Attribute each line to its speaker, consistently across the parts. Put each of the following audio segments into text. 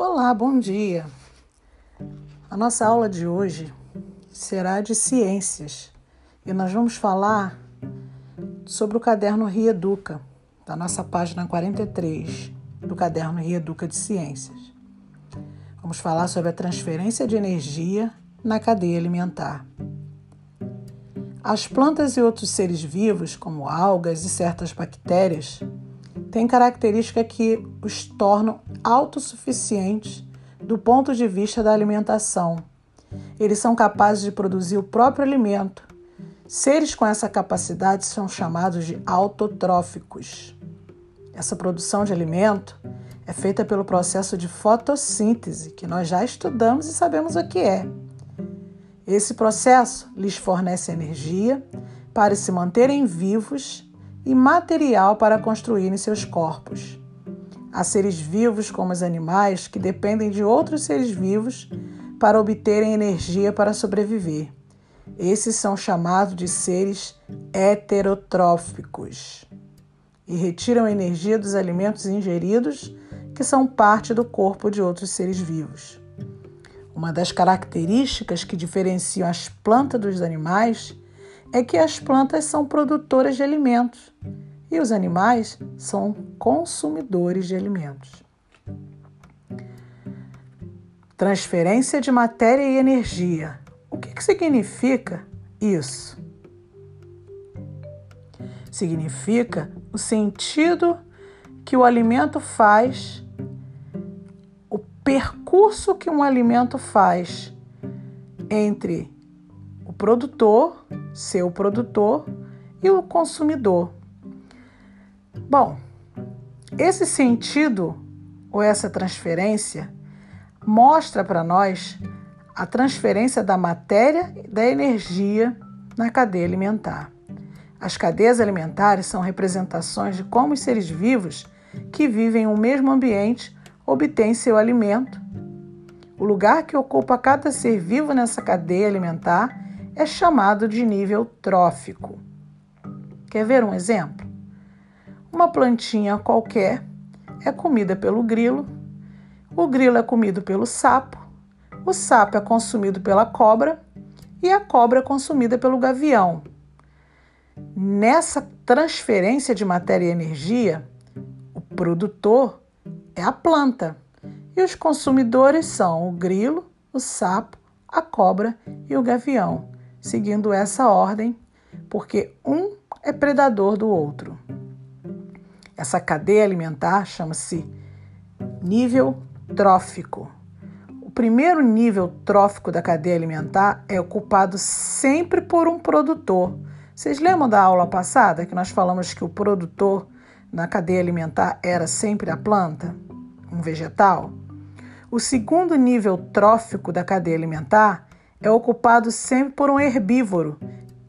Speaker 1: Olá, bom dia. A nossa aula de hoje será de ciências e nós vamos falar sobre o caderno Rieduca, da nossa página 43 do caderno Rieduca de Ciências. Vamos falar sobre a transferência de energia na cadeia alimentar. As plantas e outros seres vivos, como algas e certas bactérias, têm características que os tornam autossuficientes do ponto de vista da alimentação. Eles são capazes de produzir o próprio alimento. Seres com essa capacidade são chamados de autotróficos. Essa produção de alimento é feita pelo processo de fotossíntese, que nós já estudamos e sabemos o que é. Esse processo lhes fornece energia para se manterem vivos e material para construírem seus corpos. Há seres vivos, como os animais, que dependem de outros seres vivos para obterem energia para sobreviver. Esses são chamados de seres heterotróficos e retiram energia dos alimentos ingeridos, que são parte do corpo de outros seres vivos. Uma das características que diferenciam as plantas dos animais é que as plantas são produtoras de alimentos e os animais são consumidores de alimentos. Transferência de matéria e energia. O que, que significa isso? Significa o sentido que o alimento faz, o percurso que um alimento faz entre o produtor seu produtor e o consumidor. Bom, esse sentido ou essa transferência mostra para nós a transferência da matéria e da energia na cadeia alimentar. As cadeias alimentares são representações de como os seres vivos que vivem em um mesmo ambiente obtêm seu alimento. O lugar que ocupa cada ser vivo nessa cadeia alimentar é chamado de nível trófico. Quer ver um exemplo? Uma plantinha qualquer é comida pelo grilo, o grilo é comido pelo sapo, o sapo é consumido pela cobra e a cobra é consumida pelo gavião. Nessa transferência de matéria e energia, o produtor é a planta e os consumidores são o grilo, o sapo, a cobra e o gavião seguindo essa ordem, porque um é predador do outro. Essa cadeia alimentar chama-se nível trófico. O primeiro nível trófico da cadeia alimentar é ocupado sempre por um produtor. Vocês lembram da aula passada que nós falamos que o produtor na cadeia alimentar era sempre a planta, um vegetal? O segundo nível trófico da cadeia alimentar é ocupado sempre por um herbívoro,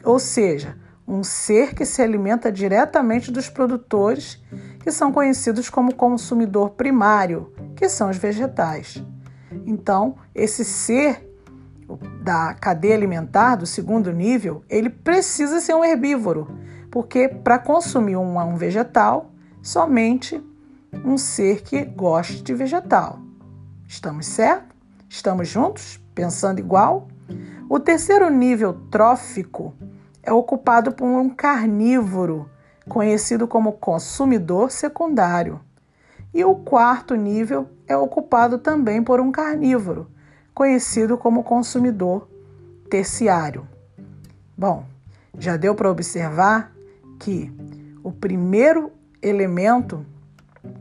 Speaker 1: ou seja, um ser que se alimenta diretamente dos produtores, que são conhecidos como consumidor primário, que são os vegetais. Então, esse ser da cadeia alimentar do segundo nível, ele precisa ser um herbívoro, porque para consumir um, um vegetal, somente um ser que goste de vegetal. Estamos certos? Estamos juntos? Pensando igual? O terceiro nível trófico é ocupado por um carnívoro, conhecido como consumidor secundário. E o quarto nível é ocupado também por um carnívoro, conhecido como consumidor terciário. Bom, já deu para observar que o primeiro elemento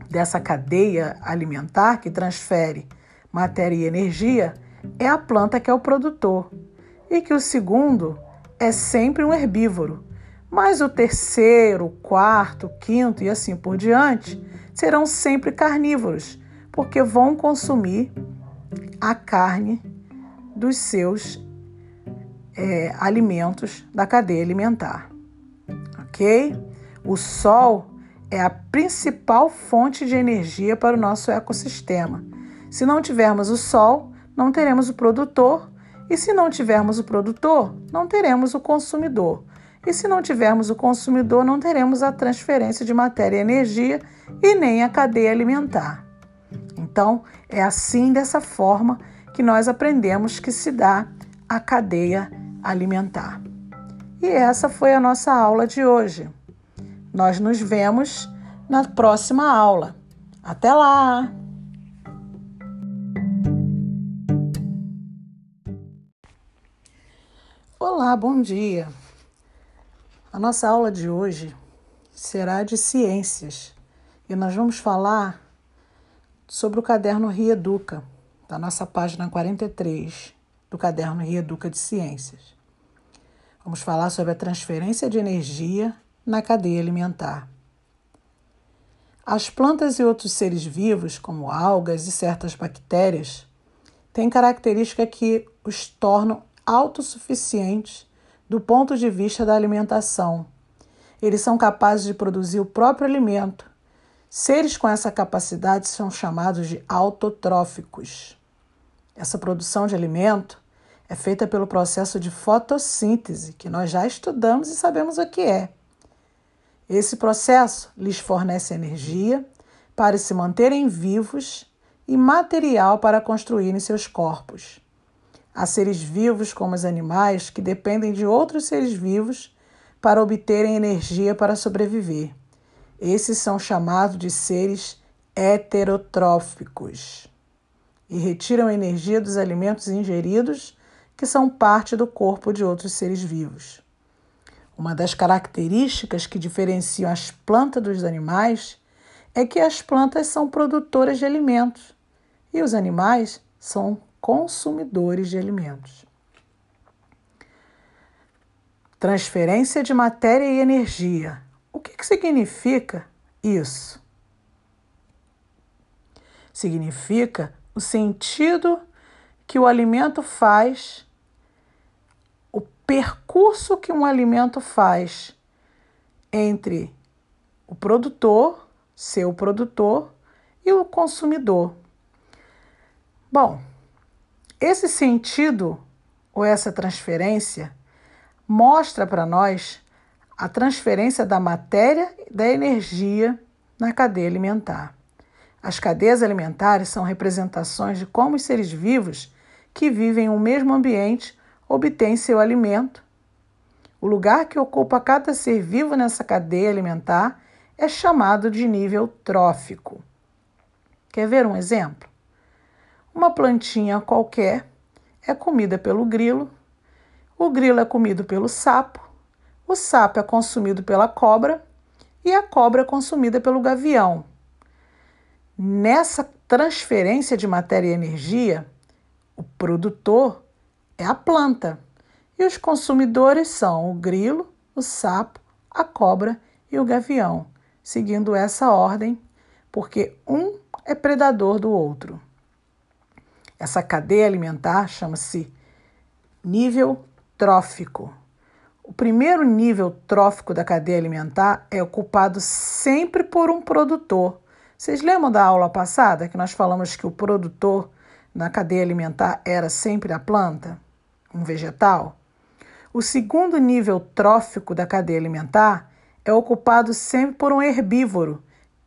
Speaker 1: dessa cadeia alimentar que transfere matéria e energia é a planta que é o produtor e que o segundo é sempre um herbívoro, mas o terceiro, quarto, quinto e assim por diante serão sempre carnívoros, porque vão consumir a carne dos seus é, alimentos da cadeia alimentar. Ok? O Sol é a principal fonte de energia para o nosso ecossistema. Se não tivermos o Sol, não teremos o produtor e se não tivermos o produtor, não teremos o consumidor. E se não tivermos o consumidor, não teremos a transferência de matéria e energia e nem a cadeia alimentar. Então, é assim, dessa forma, que nós aprendemos que se dá a cadeia alimentar. E essa foi a nossa aula de hoje. Nós nos vemos na próxima aula. Até lá! Olá, bom dia! A nossa aula de hoje será de ciências e nós vamos falar sobre o caderno Rieduca, da nossa página 43 do caderno Rieduca de Ciências. Vamos falar sobre a transferência de energia na cadeia alimentar. As plantas e outros seres vivos, como algas e certas bactérias, têm características que os tornam autossuficientes do ponto de vista da alimentação. Eles são capazes de produzir o próprio alimento. Seres com essa capacidade são chamados de autotróficos. Essa produção de alimento é feita pelo processo de fotossíntese, que nós já estudamos e sabemos o que é. Esse processo lhes fornece energia para se manterem vivos e material para construírem seus corpos. Há seres vivos, como os animais, que dependem de outros seres vivos para obterem energia para sobreviver. Esses são chamados de seres heterotróficos e retiram energia dos alimentos ingeridos, que são parte do corpo de outros seres vivos. Uma das características que diferenciam as plantas dos animais é que as plantas são produtoras de alimentos e os animais são consumidores de alimentos. Transferência de matéria e energia. O que, que significa isso? Significa o sentido que o alimento faz, o percurso que um alimento faz entre o produtor, seu produtor, e o consumidor. Bom, esse sentido ou essa transferência mostra para nós a transferência da matéria e da energia na cadeia alimentar. As cadeias alimentares são representações de como os seres vivos que vivem em um mesmo ambiente obtêm seu alimento. O lugar que ocupa cada ser vivo nessa cadeia alimentar é chamado de nível trófico. Quer ver um exemplo? Uma plantinha qualquer é comida pelo grilo, o grilo é comido pelo sapo, o sapo é consumido pela cobra. E a cobra é consumida pelo gavião. Nessa transferência de matéria e energia, o produtor é a planta. E os consumidores são o grilo, o sapo, a cobra e o gavião, seguindo essa ordem, porque um é predador do outro. Essa cadeia alimentar chama-se nível trófico. O primeiro nível trófico da cadeia alimentar é ocupado sempre por um produtor. Vocês lembram da aula passada que nós falamos que o produtor na cadeia alimentar era sempre a planta, um vegetal? O segundo nível trófico da cadeia alimentar é ocupado sempre por um herbívoro,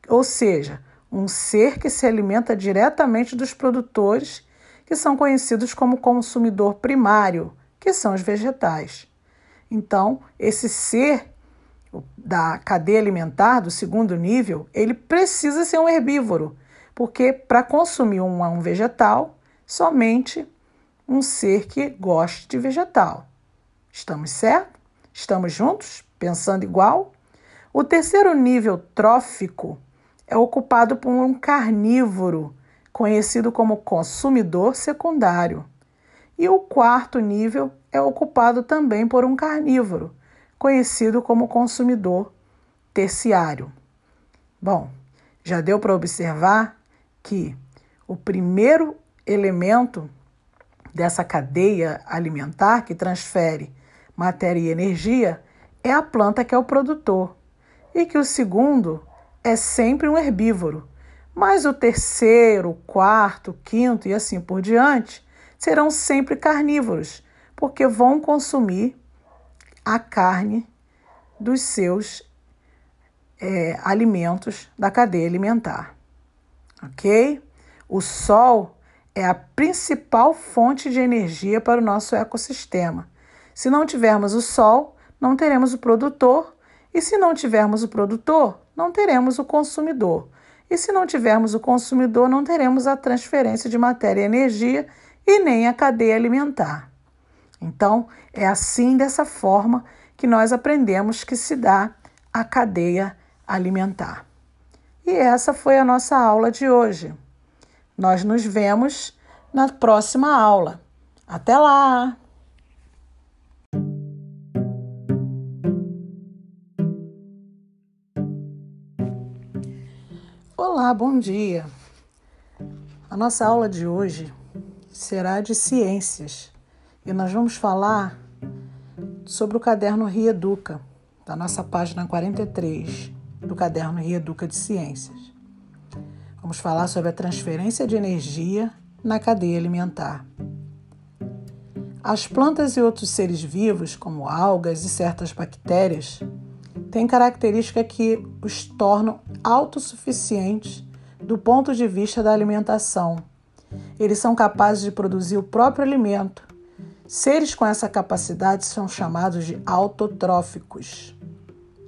Speaker 1: ou seja, um ser que se alimenta diretamente dos produtores que são conhecidos como consumidor primário, que são os vegetais. Então, esse ser da cadeia alimentar do segundo nível, ele precisa ser um herbívoro, porque para consumir um, um vegetal, somente um ser que goste de vegetal. Estamos certos? Estamos juntos? Pensando igual? O terceiro nível trófico é ocupado por um carnívoro conhecido como consumidor secundário. E o quarto nível é ocupado também por um carnívoro, conhecido como consumidor terciário. Bom, já deu para observar que o primeiro elemento dessa cadeia alimentar que transfere matéria e energia é a planta que é o produtor, e que o segundo é sempre um herbívoro, mas o terceiro, quarto, quinto e assim por diante serão sempre carnívoros, porque vão consumir a carne dos seus é, alimentos da cadeia alimentar. Ok? O Sol é a principal fonte de energia para o nosso ecossistema. Se não tivermos o Sol, não teremos o produtor, e se não tivermos o produtor, não teremos o consumidor. E se não tivermos o consumidor, não teremos a transferência de matéria e energia e nem a cadeia alimentar. Então, é assim, dessa forma, que nós aprendemos que se dá a cadeia alimentar. E essa foi a nossa aula de hoje. Nós nos vemos na próxima aula. Até lá! Olá, bom dia! A nossa aula de hoje será de ciências e nós vamos falar sobre o caderno Rieduca, da nossa página 43 do caderno Rieduca de Ciências. Vamos falar sobre a transferência de energia na cadeia alimentar. As plantas e outros seres vivos, como algas e certas bactérias, têm características que os tornam autossuficientes do ponto de vista da alimentação. Eles são capazes de produzir o próprio alimento. Seres com essa capacidade são chamados de autotróficos.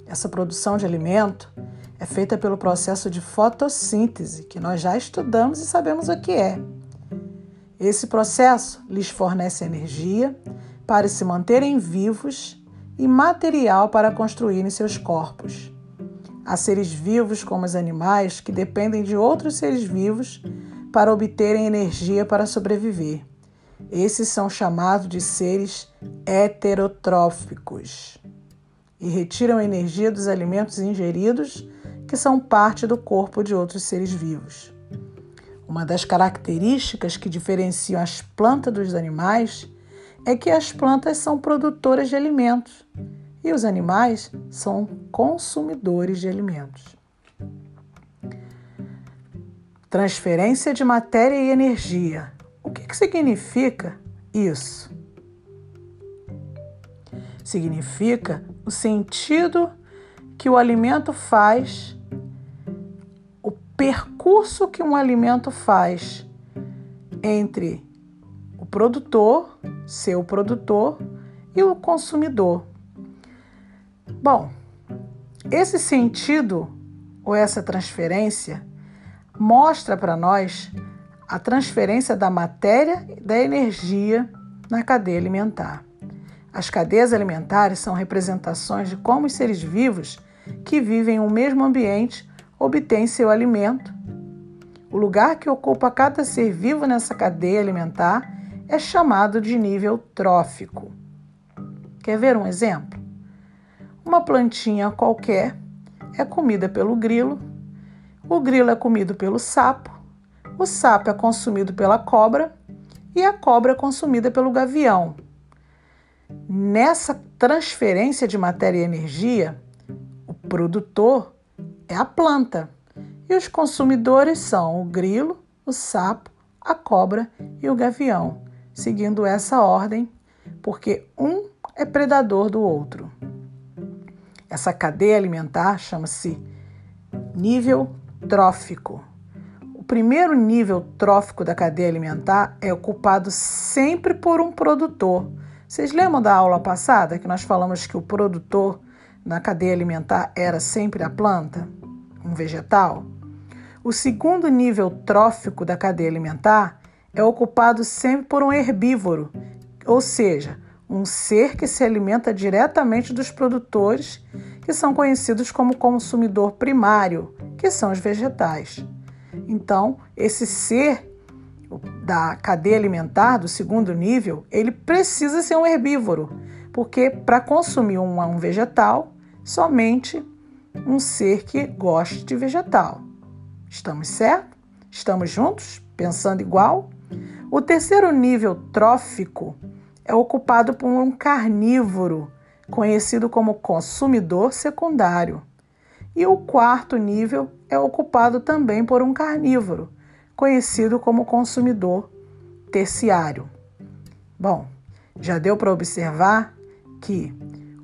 Speaker 1: Essa produção de alimento é feita pelo processo de fotossíntese, que nós já estudamos e sabemos o que é. Esse processo lhes fornece energia para se manterem vivos e material para construírem seus corpos. Há seres vivos, como os animais, que dependem de outros seres vivos para obterem energia para sobreviver. Esses são chamados de seres heterotróficos e retiram energia dos alimentos ingeridos que são parte do corpo de outros seres vivos. Uma das características que diferenciam as plantas dos animais é que as plantas são produtoras de alimentos e os animais são consumidores de alimentos. Transferência de matéria e energia. O que, que significa isso? Significa o sentido que o alimento faz percurso que um alimento faz entre o produtor, seu produtor, e o consumidor. Bom, esse sentido ou essa transferência mostra para nós a transferência da matéria e da energia na cadeia alimentar. As cadeias alimentares são representações de como os seres vivos que vivem no mesmo ambiente obtém seu alimento. O lugar que ocupa cada ser vivo nessa cadeia alimentar é chamado de nível trófico. Quer ver um exemplo? Uma plantinha qualquer é comida pelo grilo, o grilo é comido pelo sapo, o sapo é consumido pela cobra e a cobra é consumida pelo gavião. Nessa transferência de matéria e energia, o produtor é a planta. E os consumidores são o grilo, o sapo, a cobra e o gavião, seguindo essa ordem, porque um é predador do outro. Essa cadeia alimentar chama-se nível trófico. O primeiro nível trófico da cadeia alimentar é ocupado sempre por um produtor. Vocês lembram da aula passada que nós falamos que o produtor na cadeia alimentar era sempre a planta, um vegetal. O segundo nível trófico da cadeia alimentar é ocupado sempre por um herbívoro, ou seja, um ser que se alimenta diretamente dos produtores, que são conhecidos como consumidor primário, que são os vegetais. Então, esse ser da cadeia alimentar do segundo nível, ele precisa ser um herbívoro, porque para consumir um, um vegetal, somente um ser que goste de vegetal. Estamos certos? Estamos juntos? Pensando igual? O terceiro nível trófico é ocupado por um carnívoro, conhecido como consumidor secundário. E o quarto nível é ocupado também por um carnívoro, conhecido como consumidor terciário. Bom, já deu para observar que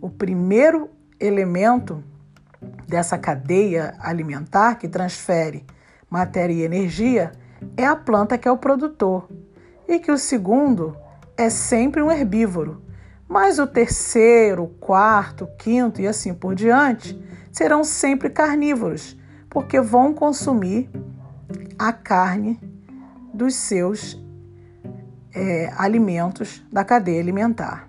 Speaker 1: o primeiro elemento dessa cadeia alimentar que transfere matéria e energia é a planta que é o produtor e que o segundo é sempre um herbívoro. Mas o terceiro, quarto, quinto e assim por diante serão sempre carnívoros, porque vão consumir a carne dos seus é, alimentos da cadeia alimentar.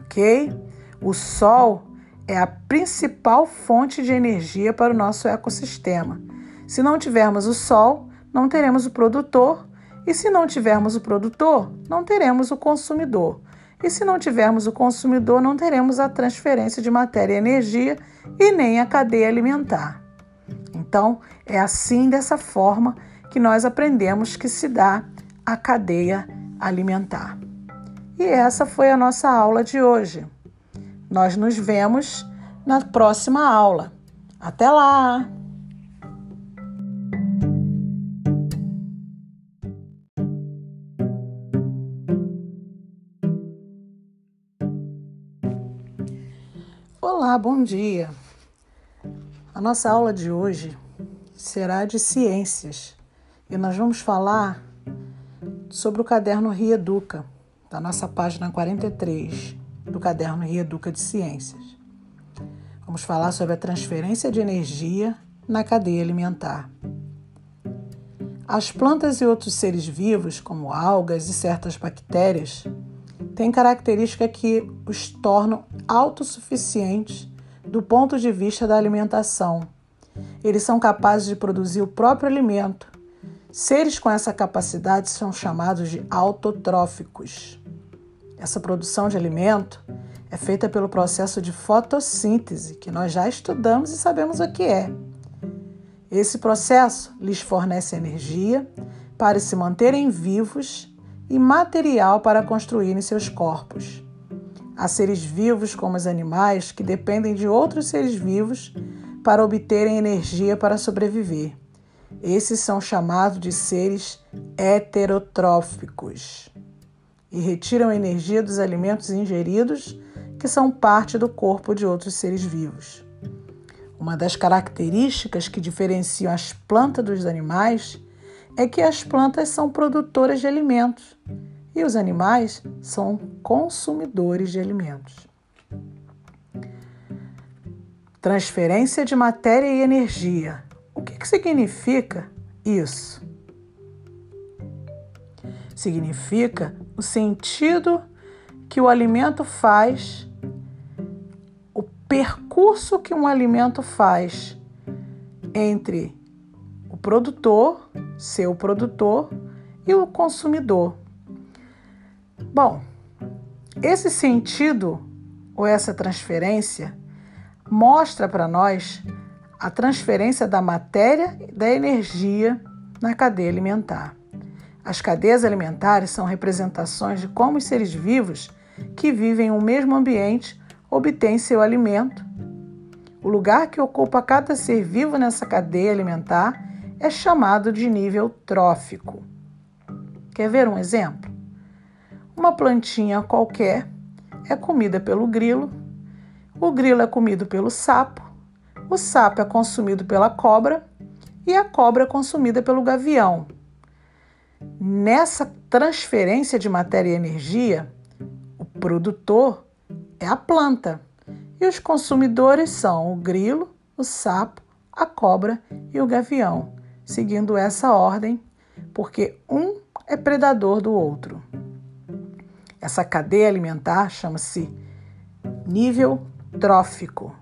Speaker 1: Ok? O sol é a principal fonte de energia para o nosso ecossistema. Se não tivermos o sol, não teremos o produtor, e se não tivermos o produtor, não teremos o consumidor. E se não tivermos o consumidor, não teremos a transferência de matéria e energia e nem a cadeia alimentar. Então, é assim, dessa forma, que nós aprendemos que se dá a cadeia alimentar. E essa foi a nossa aula de hoje. Nós nos vemos na próxima aula. Até lá! Olá, bom dia. A nossa aula de hoje será de ciências e nós vamos falar sobre o caderno Rieduca, da nossa página 43 do caderno Rieduca de Ciências. Vamos falar sobre a transferência de energia na cadeia alimentar. As plantas e outros seres vivos, como algas e certas bactérias, têm características que os tornam autossuficientes do ponto de vista da alimentação. Eles são capazes de produzir o próprio alimento. Seres com essa capacidade são chamados de autotróficos. Essa produção de alimento é feita pelo processo de fotossíntese, que nós já estudamos e sabemos o que é. Esse processo lhes fornece energia para se manterem vivos e material para construírem seus corpos. Há seres vivos, como os animais, que dependem de outros seres vivos para obterem energia para sobreviver. Esses são chamados de seres heterotróficos e retiram energia dos alimentos ingeridos, que são parte do corpo de outros seres vivos. Uma das características que diferenciam as plantas dos animais é que as plantas são produtoras de alimentos e os animais são consumidores de alimentos. Transferência de matéria e energia. O que, que significa isso? Significa o sentido que o alimento faz, o percurso que um alimento faz entre produtor, seu produtor, e o consumidor. Bom, esse sentido ou essa transferência mostra para nós a transferência da matéria e da energia na cadeia alimentar. As cadeias alimentares são representações de como os seres vivos que vivem em um mesmo ambiente obtêm seu alimento. O lugar que ocupa cada ser vivo nessa cadeia alimentar é chamado de nível trófico. Quer ver um exemplo? Uma plantinha qualquer é comida pelo grilo, o grilo é comido pelo sapo, o sapo é consumido pela cobra e a cobra é consumida pelo gavião. Nessa transferência de matéria e energia, o produtor é a planta e os consumidores são o grilo, o sapo, a cobra e o gavião, seguindo essa ordem, porque um é predador do outro. Essa cadeia alimentar chama-se nível trófico.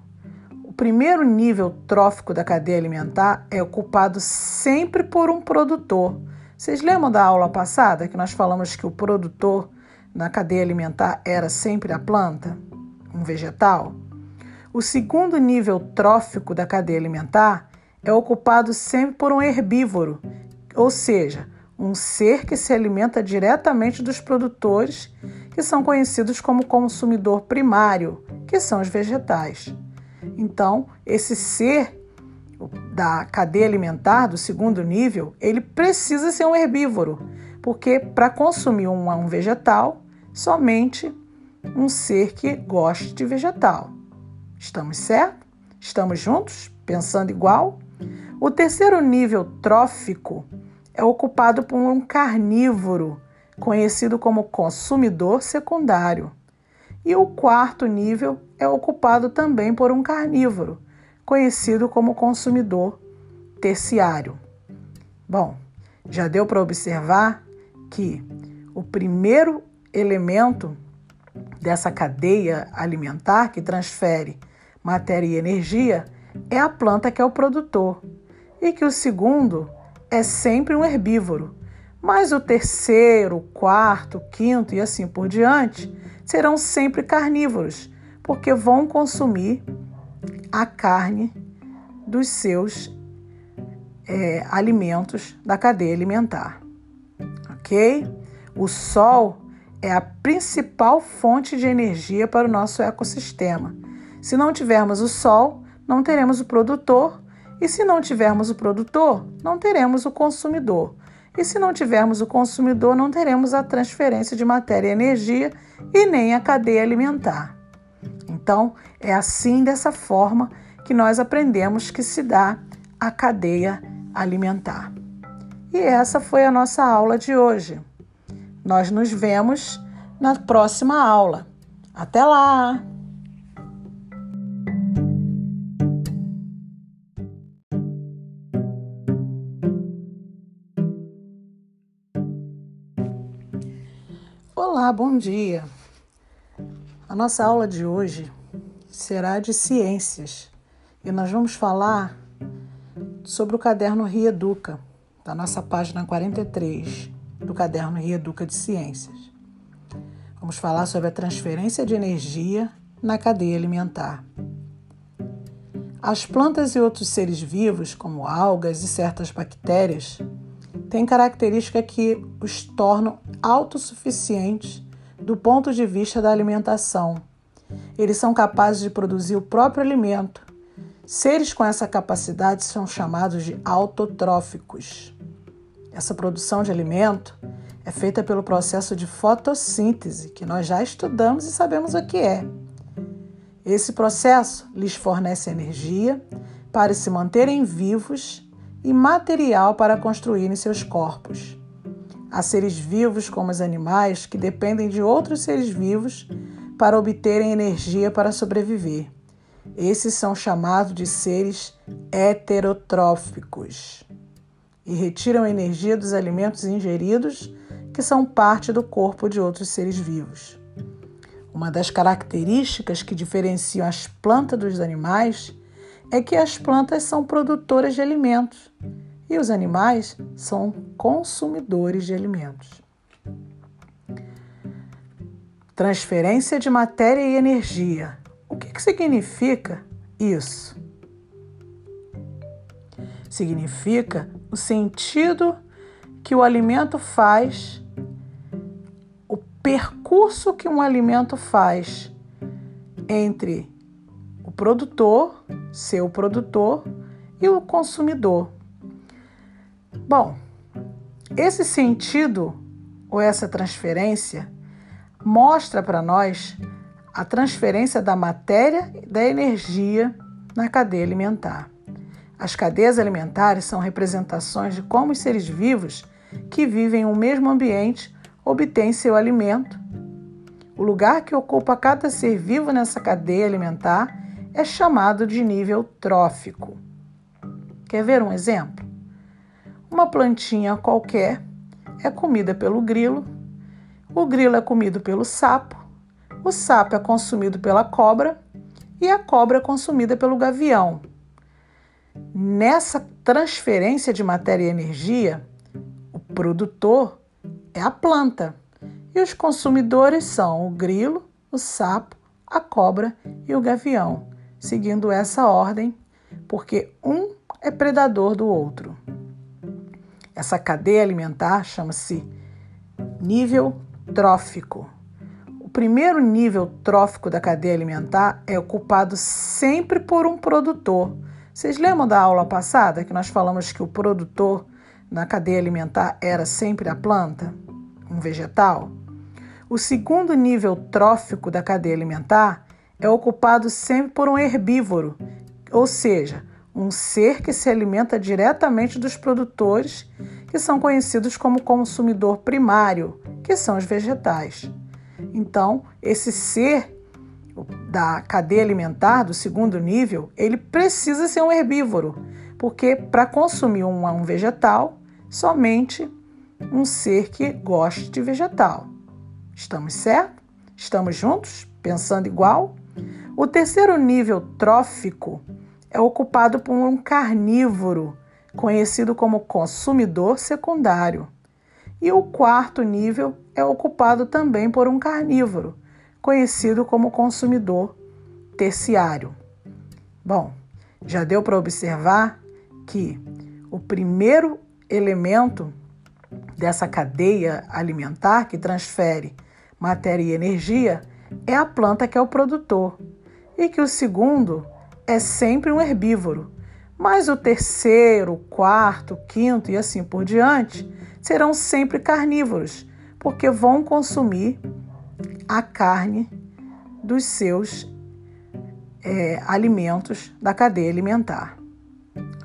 Speaker 1: O primeiro nível trófico da cadeia alimentar é ocupado sempre por um produtor vocês lembram da aula passada que nós falamos que o produtor na cadeia alimentar era sempre a planta, um vegetal? O segundo nível trófico da cadeia alimentar é ocupado sempre por um herbívoro, ou seja, um ser que se alimenta diretamente dos produtores, que são conhecidos como consumidor primário, que são os vegetais. Então, esse ser da cadeia alimentar, do segundo nível, ele precisa ser um herbívoro, porque para consumir um, um vegetal, somente um ser que goste de vegetal. Estamos certos? Estamos juntos? Pensando igual? O terceiro nível trófico é ocupado por um carnívoro, conhecido como consumidor secundário. E o quarto nível é ocupado também por um carnívoro, conhecido como consumidor terciário. Bom, já deu para observar que o primeiro elemento dessa cadeia alimentar que transfere matéria e energia é a planta que é o produtor, e que o segundo é sempre um herbívoro, mas o terceiro, quarto, quinto e assim por diante serão sempre carnívoros, porque vão consumir a carne dos seus é, alimentos da cadeia alimentar. Ok? O Sol é a principal fonte de energia para o nosso ecossistema. Se não tivermos o Sol, não teremos o produtor, e se não tivermos o produtor, não teremos o consumidor. E se não tivermos o consumidor, não teremos a transferência de matéria e energia e nem a cadeia alimentar. Então, é assim, dessa forma, que nós aprendemos que se dá a cadeia alimentar. E essa foi a nossa aula de hoje. Nós nos vemos na próxima aula. Até lá! Bom dia. A nossa aula de hoje será de ciências e nós vamos falar sobre o caderno Rieduca, da nossa página 43 do caderno Rieduca de Ciências. Vamos falar sobre a transferência de energia na cadeia alimentar. As plantas e outros seres vivos, como algas e certas bactérias, têm características que os tornam autossuficientes do ponto de vista da alimentação. Eles são capazes de produzir o próprio alimento Seres com essa capacidade são chamados de autotróficos. Essa produção de alimento é feita pelo processo de fotossíntese, que nós já estudamos e sabemos o que é. Esse processo lhes fornece energia para se manterem vivos e material para construírem seus corpos. Há seres vivos, como os animais, que dependem de outros seres vivos para obterem energia para sobreviver. Esses são chamados de seres heterotróficos e retiram energia dos alimentos ingeridos, que são parte do corpo de outros seres vivos. Uma das características que diferenciam as plantas dos animais é que as plantas são produtoras de alimentos e os animais são consumidores de alimentos. Transferência de matéria e energia o que, que significa isso? Significa o sentido que o alimento faz, o percurso que um alimento faz entre produtor, seu produtor, e o consumidor. Bom, esse sentido ou essa transferência mostra para nós a transferência da matéria e da energia na cadeia alimentar. As cadeias alimentares são representações de como os seres vivos que vivem em um mesmo ambiente obtêm seu alimento. O lugar que ocupa cada ser vivo nessa cadeia alimentar é chamado de nível trófico. Quer ver um exemplo? Uma plantinha qualquer é comida pelo grilo, o grilo é comido pelo sapo o sapo é consumido pela cobra e a cobra é consumida pelo gavião. Nessa transferência de matéria e energia, o produtor é a planta e os consumidores são o grilo, o sapo, a cobra e o gavião, seguindo essa ordem, porque um é predador do outro. Essa cadeia alimentar chama-se nível trófico primeiro nível trófico da cadeia alimentar é ocupado sempre por um produtor. Vocês lembram da aula passada que nós falamos que o produtor na cadeia alimentar era sempre a planta, um vegetal? O segundo nível trófico da cadeia alimentar é ocupado sempre por um herbívoro, ou seja, um ser que se alimenta diretamente dos produtores que são conhecidos como consumidor primário, que são os vegetais. Então, esse ser da cadeia alimentar do segundo nível, ele precisa ser um herbívoro, porque para consumir um, um vegetal, somente um ser que goste de vegetal. Estamos certos? Estamos juntos? Pensando igual? O terceiro nível trófico é ocupado por um carnívoro, conhecido como consumidor secundário. E o quarto nível é ocupado também por um carnívoro, conhecido como consumidor terciário. Bom, já deu para observar que o primeiro elemento dessa cadeia alimentar que transfere matéria e energia é a planta que é o produtor, e que o segundo é sempre um herbívoro, mas o terceiro, quarto, quinto e assim por diante serão sempre carnívoros, porque vão consumir a carne dos seus é, alimentos da cadeia alimentar.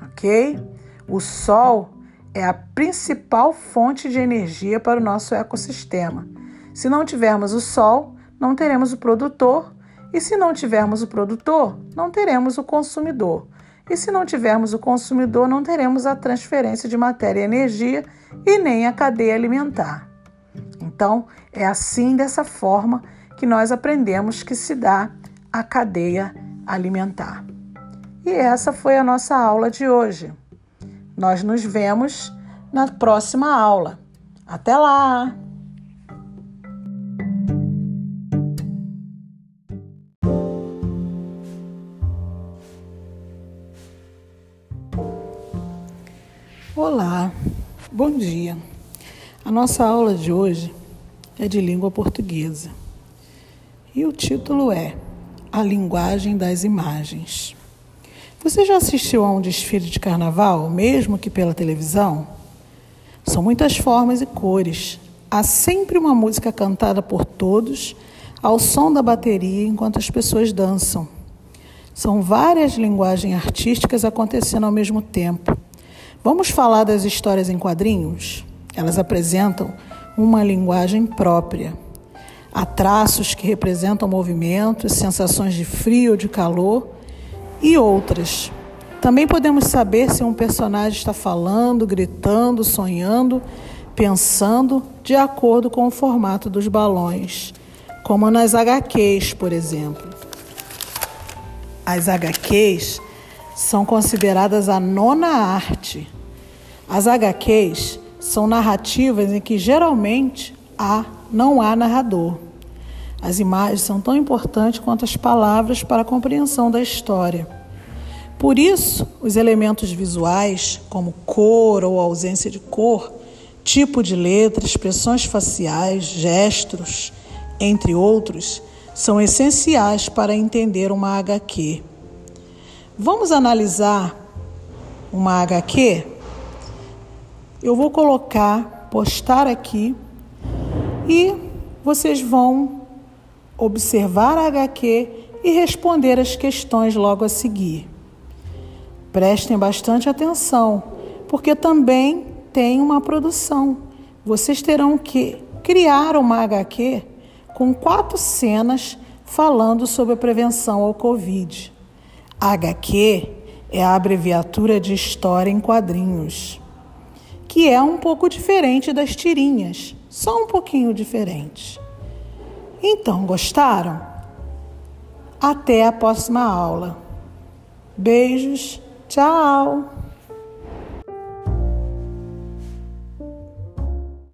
Speaker 1: Ok? O Sol é a principal fonte de energia para o nosso ecossistema. Se não tivermos o Sol, não teremos o produtor, e se não tivermos o produtor, não teremos o consumidor. E se não tivermos o consumidor, não teremos a transferência de matéria e energia e nem a cadeia alimentar. Então, é assim, dessa forma, que nós aprendemos que se dá a cadeia alimentar. E essa foi a nossa aula de hoje. Nós nos vemos na próxima aula. Até lá! Dia. A nossa aula de hoje é de língua portuguesa e o título é A Linguagem das Imagens. Você já assistiu a um desfile de carnaval, mesmo que pela televisão? São muitas formas e cores. Há sempre uma música cantada por todos ao som da bateria enquanto as pessoas dançam. São várias linguagens artísticas acontecendo ao mesmo tempo Vamos falar das histórias em quadrinhos? Elas apresentam uma linguagem própria. Há traços que representam movimentos, sensações de frio ou de calor e outras. Também podemos saber se um personagem está falando, gritando, sonhando, pensando, de acordo com o formato dos balões, como nas HQs, por exemplo. As HQs são consideradas a nona arte. As HQs são narrativas em que geralmente há, não há narrador. As imagens são tão importantes quanto as palavras para a compreensão da história. Por isso, os elementos visuais, como cor ou ausência de cor, tipo de letra, expressões faciais, gestos, entre outros, são essenciais para entender uma HQ. Vamos analisar uma HQ? Eu vou colocar, postar aqui e vocês vão observar a HQ e responder as questões logo a seguir. Prestem bastante atenção, porque também tem uma produção. Vocês terão que criar uma HQ com quatro cenas falando sobre a prevenção ao Covid. HQ é a abreviatura de História em Quadrinhos, que é um pouco diferente das tirinhas, só um pouquinho diferente. Então, gostaram? Até a próxima aula. Beijos, tchau!